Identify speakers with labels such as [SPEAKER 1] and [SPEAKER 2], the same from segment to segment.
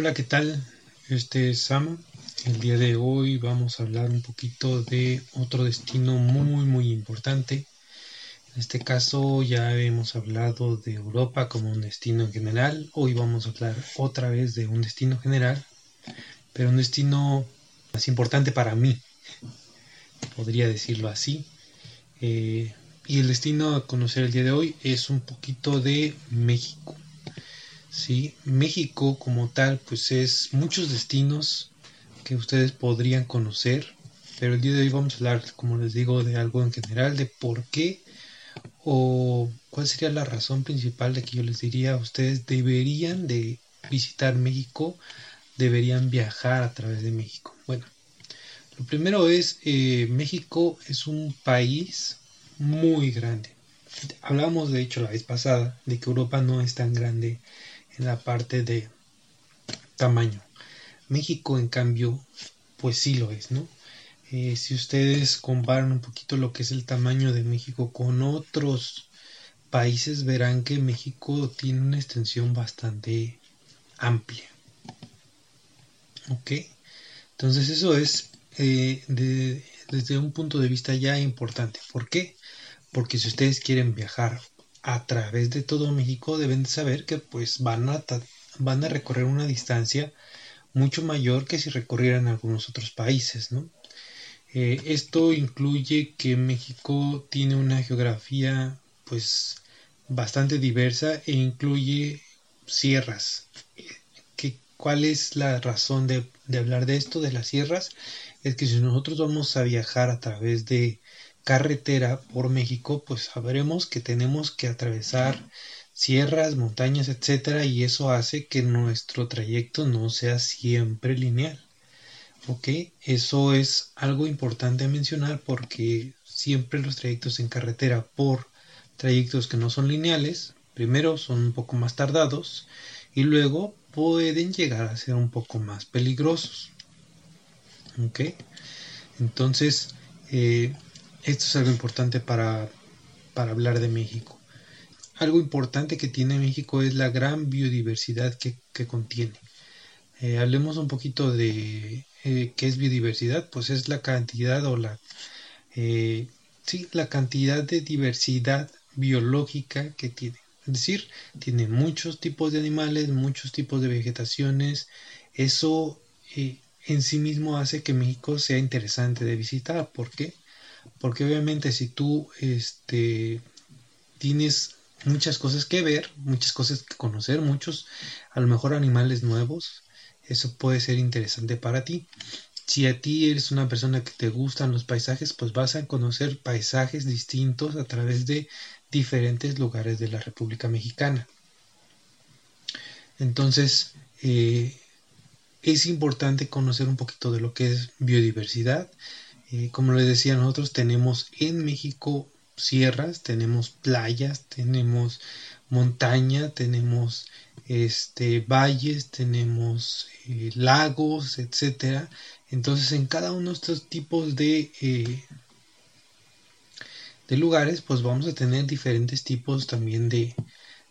[SPEAKER 1] Hola, ¿qué tal? Este es Sama. El día de hoy vamos a hablar un poquito de otro destino muy muy importante. En este caso ya hemos hablado de Europa como un destino en general. Hoy vamos a hablar otra vez de un destino general, pero un destino más importante para mí, podría decirlo así. Eh, y el destino a conocer el día de hoy es un poquito de México. Sí, México como tal, pues es muchos destinos que ustedes podrían conocer, pero el día de hoy vamos a hablar, como les digo, de algo en general, de por qué o cuál sería la razón principal de que yo les diría, ustedes deberían de visitar México, deberían viajar a través de México. Bueno, lo primero es, eh, México es un país muy grande. Hablamos de hecho la vez pasada de que Europa no es tan grande la parte de tamaño. México en cambio pues sí lo es, ¿no? Eh, si ustedes comparan un poquito lo que es el tamaño de México con otros países verán que México tiene una extensión bastante amplia. ¿Ok? Entonces eso es eh, desde un punto de vista ya importante. ¿Por qué? Porque si ustedes quieren viajar a través de todo México deben saber que pues van a, van a recorrer una distancia mucho mayor que si recorrieran algunos otros países, ¿no? Eh, esto incluye que México tiene una geografía pues bastante diversa e incluye sierras. ¿Qué, ¿Cuál es la razón de, de hablar de esto, de las sierras? Es que si nosotros vamos a viajar a través de carretera por México, pues sabremos que tenemos que atravesar sierras, montañas, etcétera, y eso hace que nuestro trayecto no sea siempre lineal. ¿Ok? Eso es algo importante a mencionar porque siempre los trayectos en carretera por trayectos que no son lineales, primero son un poco más tardados y luego pueden llegar a ser un poco más peligrosos. ¿Ok? Entonces, eh, esto es algo importante para, para hablar de México. Algo importante que tiene México es la gran biodiversidad que, contiene. Eh, hablemos un poquito de eh, qué es biodiversidad, pues es la cantidad o la, eh, sí, la cantidad de diversidad biológica que tiene. Es decir, tiene muchos tipos de animales, muchos tipos de vegetaciones. Eso en sí mismo hace que México sea interesante de visitar. ¿Por qué? Porque obviamente si tú este, tienes muchas cosas que ver, muchas cosas que conocer, muchos a lo mejor animales nuevos, eso puede ser interesante para ti. Si a ti eres una persona que te gustan los paisajes, pues vas a conocer paisajes distintos a través de diferentes lugares de la República Mexicana. Entonces, eh, es importante conocer un poquito de lo que es biodiversidad eh, como les decía, nosotros tenemos en México sierras, tenemos playas, tenemos montaña, tenemos este valles, tenemos eh, lagos, etcétera. Entonces, en cada uno de estos tipos de eh, de lugares, pues vamos a tener diferentes tipos también de,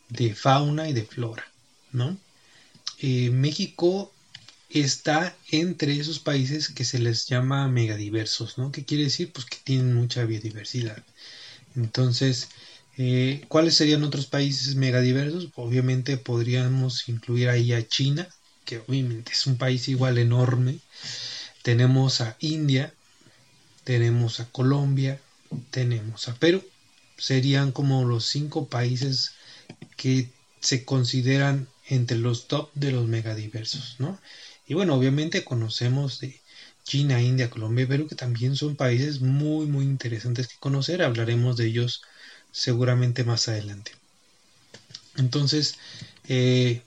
[SPEAKER 1] de fauna y de flora, ¿no? México está entre esos países que se les llama megadiversos, ¿no? ¿Qué quiere decir? Pues que tienen mucha biodiversidad. Entonces, eh, ¿cuáles serían otros países megadiversos? Obviamente podríamos incluir ahí a China, que obviamente es un país igual enorme. Tenemos a India, tenemos a Colombia, tenemos a Perú. Serían como los cinco países que se consideran entre los top de los megadiversos, ¿no? Y bueno, obviamente conocemos de China, India, Colombia y Perú, que también son países muy, muy interesantes que conocer. Hablaremos de ellos seguramente más adelante. Entonces, eh,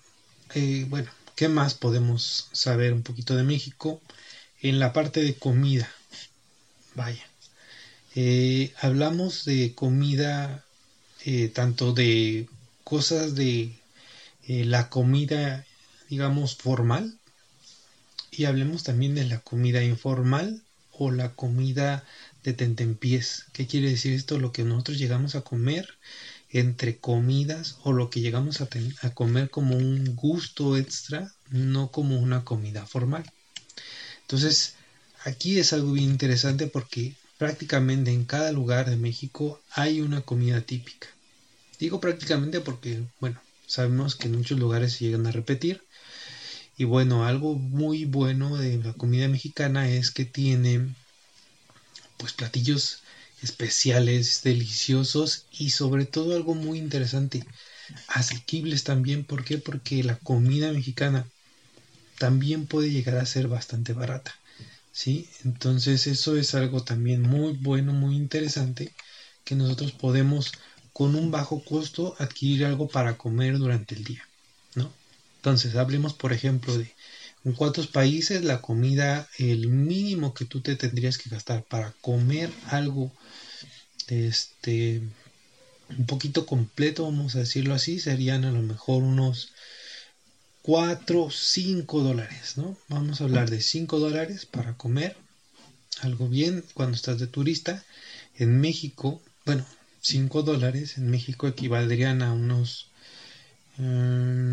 [SPEAKER 1] eh, bueno, ¿qué más podemos saber un poquito de México? En la parte de comida, vaya, eh, hablamos de comida, tanto de cosas de la comida, digamos, formal, y hablemos también de la comida informal o la comida de tentempiés. ¿Qué quiere decir esto? Lo que nosotros llegamos a comer entre comidas o lo que llegamos a, a comer como un gusto extra, no como una comida formal. Entonces, aquí es algo bien interesante porque prácticamente en cada lugar de México hay una comida típica. Digo prácticamente porque, bueno, sabemos que en muchos lugares se llegan a repetir. Y bueno, algo muy bueno de la comida mexicana es que tiene pues platillos especiales, deliciosos y sobre todo algo muy interesante, asequibles también. ¿Por qué? Porque la comida mexicana también puede llegar a ser bastante barata. ¿Sí? Entonces eso es algo también muy bueno, muy interesante que nosotros podemos con un bajo costo adquirir algo para comer durante el día. Entonces, hablemos, por ejemplo, de en cuántos países la comida, el mínimo que tú te tendrías que gastar para comer algo, este, un poquito completo, vamos a decirlo así, serían a lo mejor unos 4, 5 dólares, ¿no? Vamos a hablar de 5 dólares para comer algo bien cuando estás de turista. En México, bueno, 5 dólares en México equivaldrían a unos... Eh,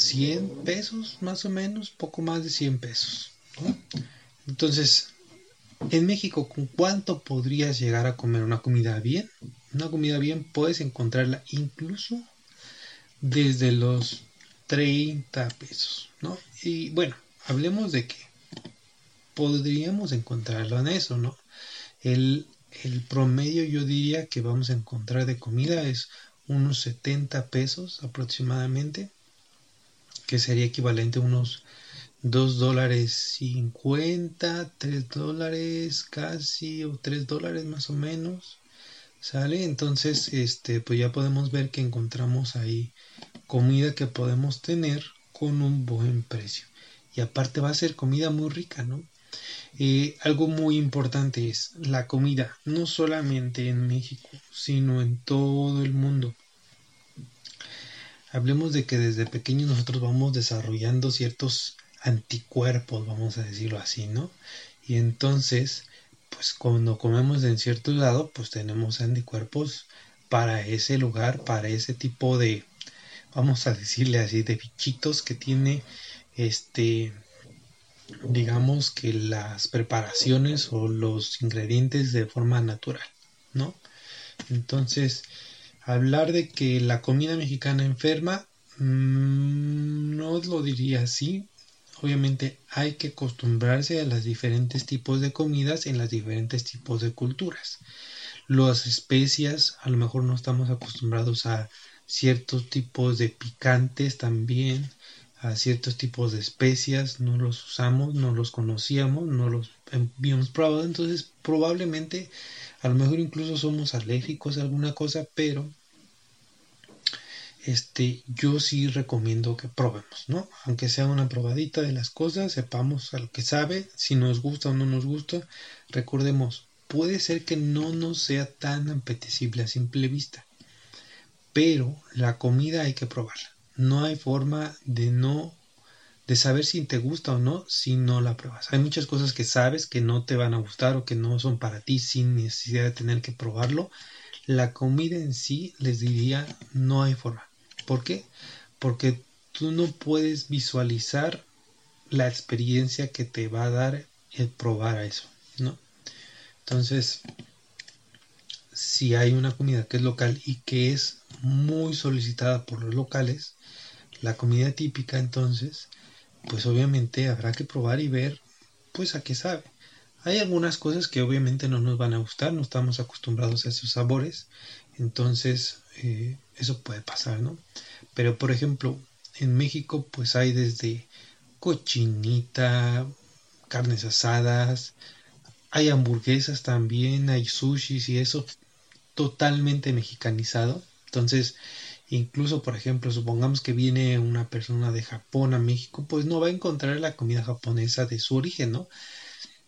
[SPEAKER 1] 100 pesos más o menos, poco más de 100 pesos. Entonces, en México, ¿con cuánto podrías llegar a comer una comida bien? Una comida bien puedes encontrarla incluso desde los 30 pesos, ¿no? Y bueno, hablemos de que podríamos encontrarlo en eso, ¿no? El, el promedio yo diría que vamos a encontrar de comida es unos 70 pesos aproximadamente que sería equivalente a unos 2 dólares 50, 3 dólares casi o 3 dólares más o menos. ¿Sale? Entonces, este, pues ya podemos ver que encontramos ahí comida que podemos tener con un buen precio. Y aparte va a ser comida muy rica, ¿no? Eh, algo muy importante es la comida, no solamente en México, sino en todo el mundo. Hablemos de que desde pequeños nosotros vamos desarrollando ciertos anticuerpos, vamos a decirlo así, ¿no? Y entonces, pues cuando comemos en cierto lado, pues tenemos anticuerpos para ese lugar, para ese tipo de, vamos a decirle así, de bichitos que tiene este digamos que las preparaciones o los ingredientes de forma natural, ¿no? Entonces, hablar de que la comida mexicana enferma, mm, no lo diría así. Obviamente hay que acostumbrarse a los diferentes tipos de comidas en los diferentes tipos de culturas. Las especias, a lo mejor no estamos acostumbrados a ciertos tipos de picantes también a ciertos tipos de especias, no los usamos, no los conocíamos, no los habíamos probado, entonces probablemente a lo mejor incluso somos alérgicos a alguna cosa, pero este yo sí recomiendo que probemos, ¿no? Aunque sea una probadita de las cosas, sepamos a lo que sabe, si nos gusta o no nos gusta, recordemos, puede ser que no nos sea tan apetecible a simple vista, pero la comida hay que probarla no hay forma de no de saber si te gusta o no si no la pruebas. Hay muchas cosas que sabes que no te van a gustar o que no son para ti sin necesidad de tener que probarlo. La comida en sí, les diría, no hay forma. ¿Por qué? Porque tú no puedes visualizar la experiencia que te va a dar el probar a eso, ¿no? Entonces, si hay una comida que es local y que es muy solicitada por los locales, la comida típica entonces, pues obviamente habrá que probar y ver pues a qué sabe. Hay algunas cosas que obviamente no nos van a gustar, no estamos acostumbrados a esos sabores, entonces eh, eso puede pasar, ¿no? Pero por ejemplo, en México pues hay desde cochinita, carnes asadas, hay hamburguesas también, hay sushis y eso totalmente mexicanizado. Entonces, incluso, por ejemplo, supongamos que viene una persona de Japón a México, pues no va a encontrar la comida japonesa de su origen, ¿no?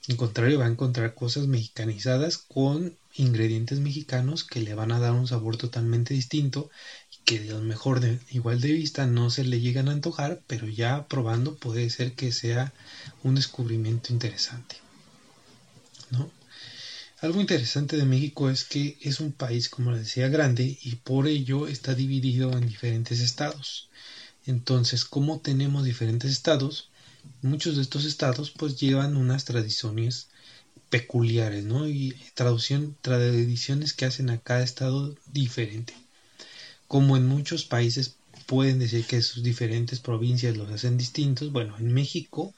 [SPEAKER 1] En contrario, va a encontrar cosas mexicanizadas con ingredientes mexicanos que le van a dar un sabor totalmente distinto y que a lo mejor de igual de vista no se le llegan a antojar, pero ya probando puede ser que sea un descubrimiento interesante. ¿no? Algo interesante de México es que es un país, como les decía, grande y por ello está dividido en diferentes estados. Entonces, como tenemos diferentes estados, muchos de estos estados pues llevan unas tradiciones peculiares, ¿no? Y traducción, tradiciones que hacen a cada estado diferente. Como en muchos países pueden decir que sus diferentes provincias los hacen distintos, bueno, en México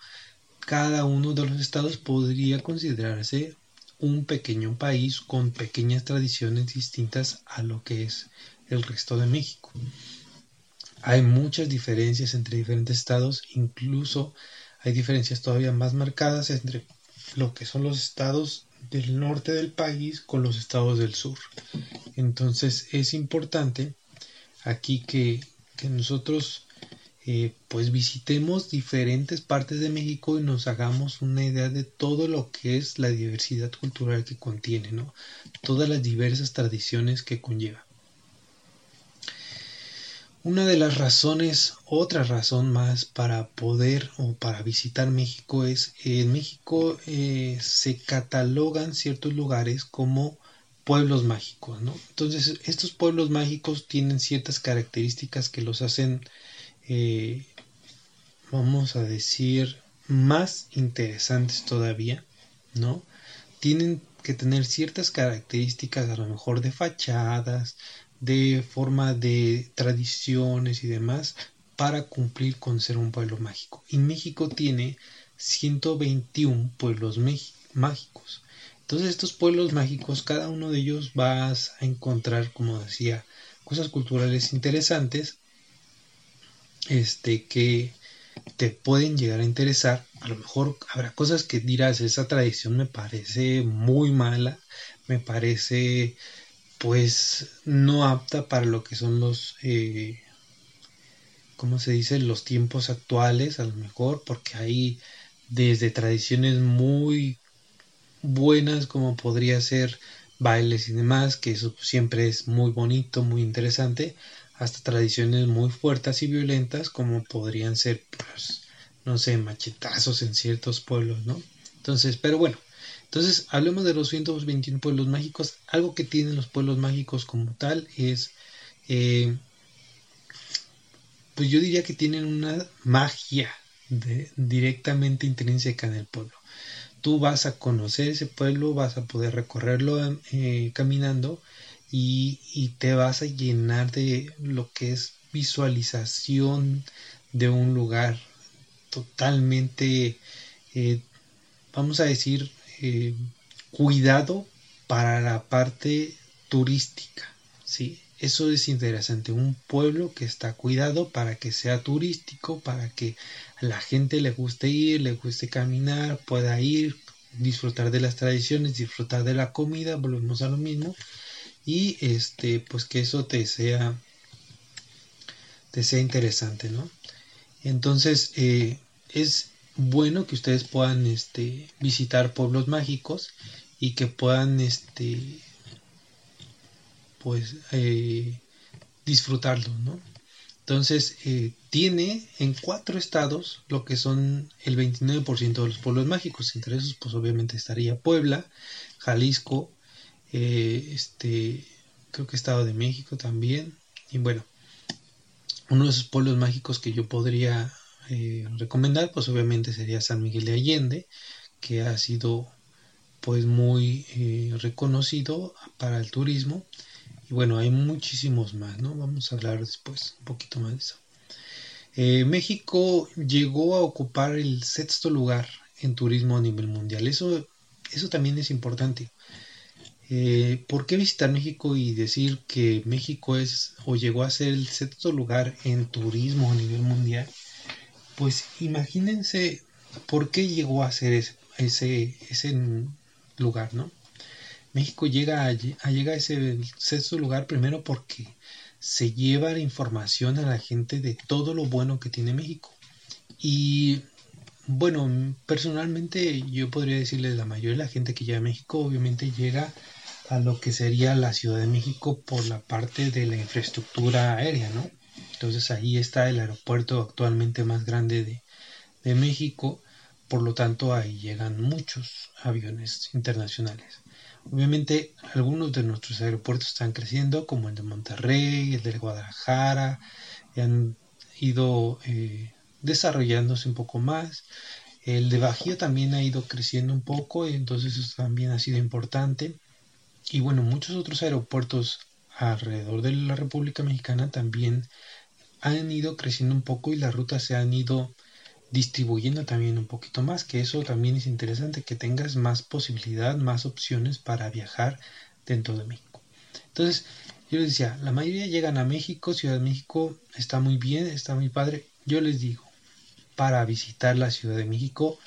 [SPEAKER 1] cada uno de los estados podría considerarse un pequeño país con pequeñas tradiciones distintas a lo que es el resto de México. Hay muchas diferencias entre diferentes estados, incluso hay diferencias todavía más marcadas entre lo que son los estados del norte del país con los estados del sur. Entonces es importante aquí que, que nosotros eh, pues visitemos diferentes partes de México y nos hagamos una idea de todo lo que es la diversidad cultural que contiene, ¿no? Todas las diversas tradiciones que conlleva. Una de las razones, otra razón más para poder o para visitar México es, en México eh, se catalogan ciertos lugares como pueblos mágicos, ¿no? Entonces, estos pueblos mágicos tienen ciertas características que los hacen eh, vamos a decir, más interesantes todavía, ¿no? Tienen que tener ciertas características a lo mejor de fachadas, de forma de tradiciones y demás para cumplir con ser un pueblo mágico. Y México tiene 121 pueblos mágicos. Entonces estos pueblos mágicos, cada uno de ellos vas a encontrar, como decía, cosas culturales interesantes este, que te pueden llegar a interesar. A lo mejor habrá cosas que dirás, esa tradición me parece muy mala, me parece pues no apta para lo que son los, eh, ¿cómo se dice? Los tiempos actuales, a lo mejor, porque hay desde tradiciones muy buenas como podría ser bailes y demás, que eso siempre es muy bonito, muy interesante, hasta tradiciones muy fuertes y violentas como podrían ser, pues, no sé, machetazos en ciertos pueblos, ¿no? Entonces, pero bueno, entonces hablemos de los 121 pueblos mágicos. Algo que tienen los pueblos mágicos como tal es, eh, pues yo diría que tienen una magia directamente intrínseca en el pueblo. Tú vas a conocer ese pueblo, vas a poder recorrerlo eh, caminando y, te vas a llenar de lo que es visualización de un lugar totalmente, eh, vamos a decir, eh, cuidado para la parte turística. ¿sí? Eso es interesante, un pueblo que está cuidado para que sea turístico, para que a la gente le guste ir, le guste caminar, pueda ir, disfrutar de las tradiciones, disfrutar de la comida, volvemos a lo mismo, y este pues que eso te sea te sea interesante no entonces eh, es bueno que ustedes puedan este visitar pueblos mágicos y que puedan este pues eh, disfrutarlo no entonces eh, tiene en cuatro estados lo que son el 29% de los pueblos mágicos. Entre esos pues obviamente estaría Puebla Jalisco eh, este, creo que Estado de México también. Y bueno, uno de esos pueblos mágicos que yo podría eh, recomendar, pues obviamente sería San Miguel de Allende, que ha sido pues muy eh, reconocido para el turismo. Y bueno, hay muchísimos más, ¿no? Vamos a hablar después un poquito más de eso. México llegó a ocupar el sexto lugar en turismo a nivel mundial. Eso, eso también es importante. Eh, ¿Por qué visitar México y decir que México es o llegó a ser el sexto lugar en turismo a nivel mundial? Pues imagínense por qué llegó a ser ese, ese, lugar, ¿no? México llega a, a, llega a ese sexto lugar primero porque se lleva la información a la gente de todo lo bueno que tiene México. Y bueno, personalmente yo podría decirles la mayoría de la gente que llega a México obviamente llega a lo que sería la Ciudad de México por la parte de la infraestructura aérea, ¿no? Entonces ahí está el aeropuerto actualmente más grande de, de México, por lo tanto ahí llegan muchos aviones internacionales. Obviamente algunos de nuestros aeropuertos están creciendo, como el de Monterrey, el de Guadalajara, han ido eh, desarrollándose un poco más. El de Bajío también ha ido creciendo un poco, entonces eso también ha sido importante. Y bueno, muchos otros aeropuertos alrededor de la República Mexicana también han ido creciendo un poco y las rutas se han ido distribuyendo también un poquito más, que eso también es interesante, que tengas más posibilidad, más opciones para viajar dentro de México. Entonces, yo les decía, la mayoría llegan a México, Ciudad de México está muy bien, está muy padre. Yo les digo, para visitar la Ciudad de México,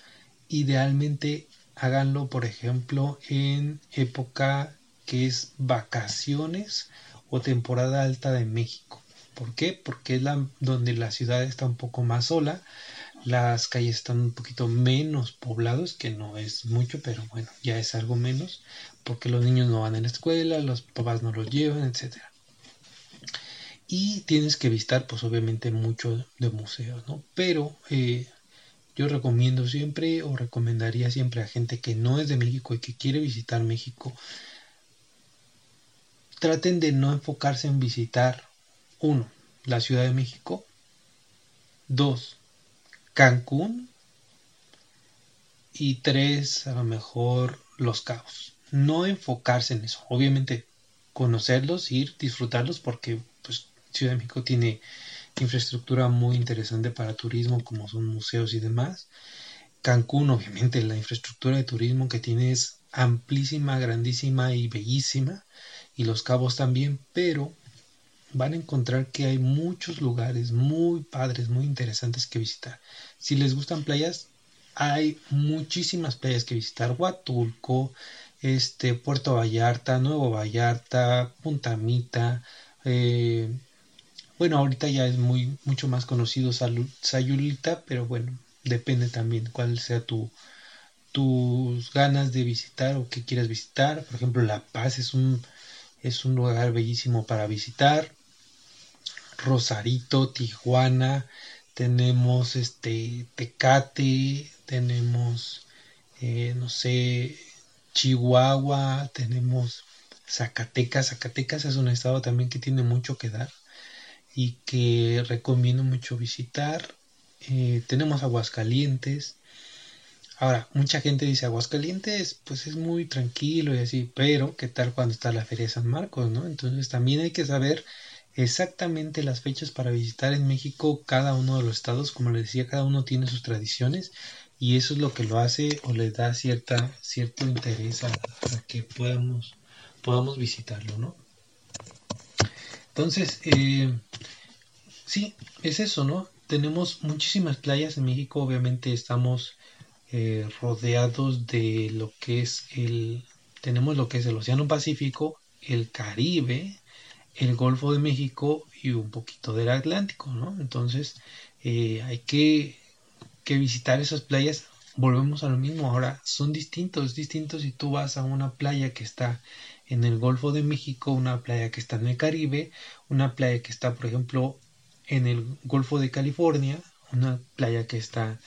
[SPEAKER 1] idealmente háganlo, por ejemplo, en época que es vacaciones o temporada alta de México. ¿Por qué? Porque es la, donde la ciudad está un poco más sola, las calles están un poquito menos poblados, que no es mucho, pero bueno, ya es algo menos, porque los niños no van a la escuela, los papás no los llevan, etc. Y tienes que visitar, pues obviamente, mucho de museos, ¿no? Pero eh, yo recomiendo siempre o recomendaría siempre a gente que no es de México y que quiere visitar México, traten de no enfocarse en visitar, uno, la Ciudad de México, dos, Cancún y tres, a lo mejor Los Cabos. No enfocarse en eso. Obviamente conocerlos, ir, disfrutarlos porque Ciudad de México tiene infraestructura muy interesante para turismo como son museos y demás. Cancún, obviamente, la infraestructura de turismo que tiene es amplísima, grandísima y bellísima. Y Los Cabos también, pero van a encontrar que hay muchos lugares muy padres, muy interesantes que visitar. Si les gustan playas, hay muchísimas playas que visitar. Huatulco, este, Puerto Vallarta, Nuevo Vallarta, Punta Mita. Eh, bueno, ahorita ya es muy mucho más conocido Sayulita, pero bueno, depende también cuál sea tu tus ganas de visitar o que quieras visitar. Por ejemplo, La Paz es un es un lugar bellísimo para visitar. Rosarito, Tijuana, tenemos este Tecate, tenemos eh, no sé, Chihuahua, tenemos Zacatecas. Zacatecas es un estado también que tiene mucho que dar y que recomiendo mucho visitar. Eh, tenemos Aguascalientes. Ahora, mucha gente dice Aguascalientes, pues es muy tranquilo y así, pero ¿qué tal cuando está la Feria de San Marcos, no? Entonces también hay que saber exactamente las fechas para visitar en México cada uno de los estados. Como les decía, cada uno tiene sus tradiciones y eso es lo que lo hace o le da cierta, cierto interés a, que podamos, podamos visitarlo, ¿no? Entonces, eh, sí, es eso, ¿no? Tenemos muchísimas playas en México, obviamente estamos eh, rodeados de lo que es el, tenemos lo que es el Océano Pacífico, el Caribe, el Golfo de México y un poquito del Atlántico, ¿no? Entonces eh, hay que, que, visitar esas playas. Volvemos a lo mismo, ahora son distintos, distintos si tú vas a una playa que está en el Golfo de México, una playa que está en el Caribe, una playa que está, por ejemplo, en el Golfo de California, una playa que está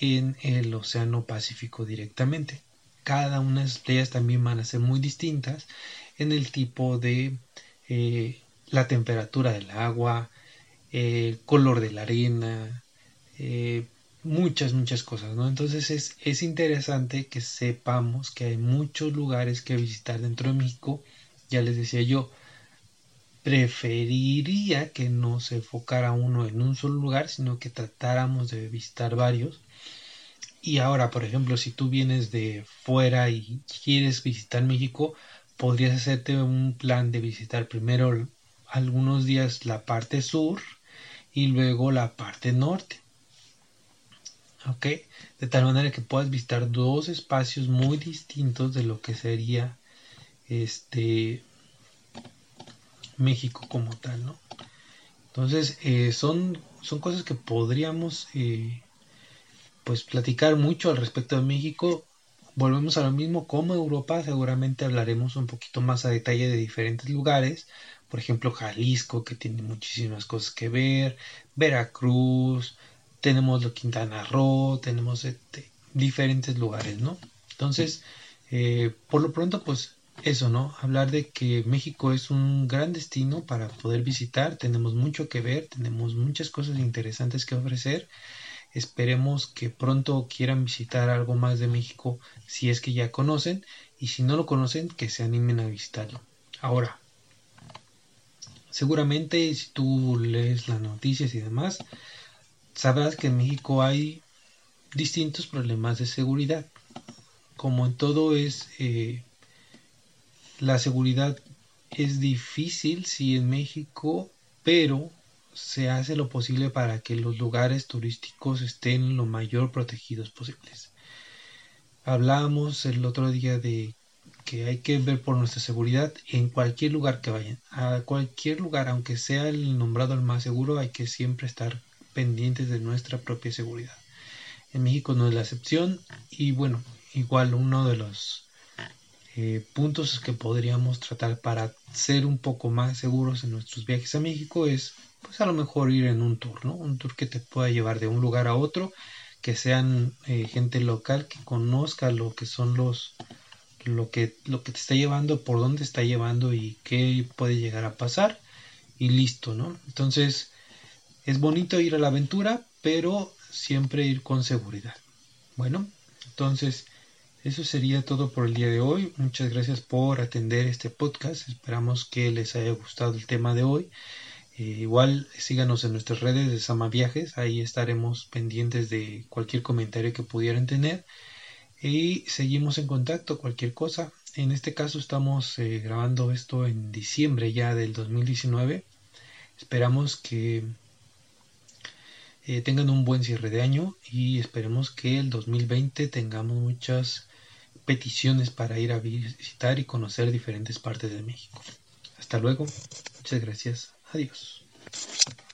[SPEAKER 1] en el Océano Pacífico directamente. Cada una de esas playas también van a ser muy distintas en el tipo de eh, la temperatura del agua, el color de la arena, eh, muchas, muchas cosas, ¿no? Entonces es, es interesante que sepamos que hay muchos lugares que visitar dentro de México. Ya les decía yo, preferiría que no se enfocara uno en un solo lugar, sino que tratáramos de visitar varios. Y ahora, por ejemplo, si tú vienes de fuera y quieres visitar México, podrías hacerte un plan de visitar primero algunos días la parte sur y luego la parte norte. ¿Ok? De tal manera que puedas visitar dos espacios muy distintos de lo que sería este México como tal, ¿no? Entonces, eh, son, son cosas que podríamos eh, pues platicar mucho al respecto de México volvemos a lo mismo, como Europa seguramente hablaremos un poquito más a detalle de diferentes lugares, por ejemplo Jalisco que tiene muchísimas cosas que ver, Veracruz, tenemos lo Quintana Roo, tenemos este, diferentes lugares, ¿no? Entonces, eh, por lo pronto, pues eso, ¿no? Hablar de que México es un gran destino para poder visitar, tenemos mucho que ver, tenemos muchas cosas interesantes que ofrecer. Esperemos que pronto quieran visitar algo más de México si es que ya conocen y si no lo conocen que se animen a visitarlo. Ahora, seguramente si tú lees las noticias y demás, sabrás que en México hay distintos problemas de seguridad. Como en todo es eh, la seguridad es difícil, sí, en México, pero se hace lo posible para que los lugares turísticos estén lo mayor protegidos posibles. Hablábamos el otro día de que hay que ver por nuestra seguridad en cualquier lugar que vayan. A cualquier lugar, aunque sea el nombrado el más seguro, hay que siempre estar pendientes de nuestra propia seguridad. En México no es la excepción y bueno, igual uno de los eh, puntos que podríamos tratar para ser un poco más seguros en nuestros viajes a México es pues a lo mejor ir en un tour, ¿no? Un tour que te pueda llevar de un lugar a otro, que sean eh, gente local que conozca lo que son los lo que lo que te está llevando, por dónde está llevando y qué puede llegar a pasar y listo, ¿no? Entonces es bonito ir a la aventura, pero siempre ir con seguridad. Bueno, entonces eso sería todo por el día de hoy. Muchas gracias por atender este podcast. Esperamos que les haya gustado el tema de hoy. Eh, igual síganos en nuestras redes de Sama Viajes. Ahí estaremos pendientes de cualquier comentario que pudieran tener. Y seguimos en contacto, cualquier cosa. En este caso estamos eh, grabando esto en diciembre ya del 2019. Esperamos que eh, tengan un buen cierre de año y esperemos que el 2020 tengamos muchas peticiones para ir a visitar y conocer diferentes partes de México. Hasta luego. Muchas gracias. Adiós.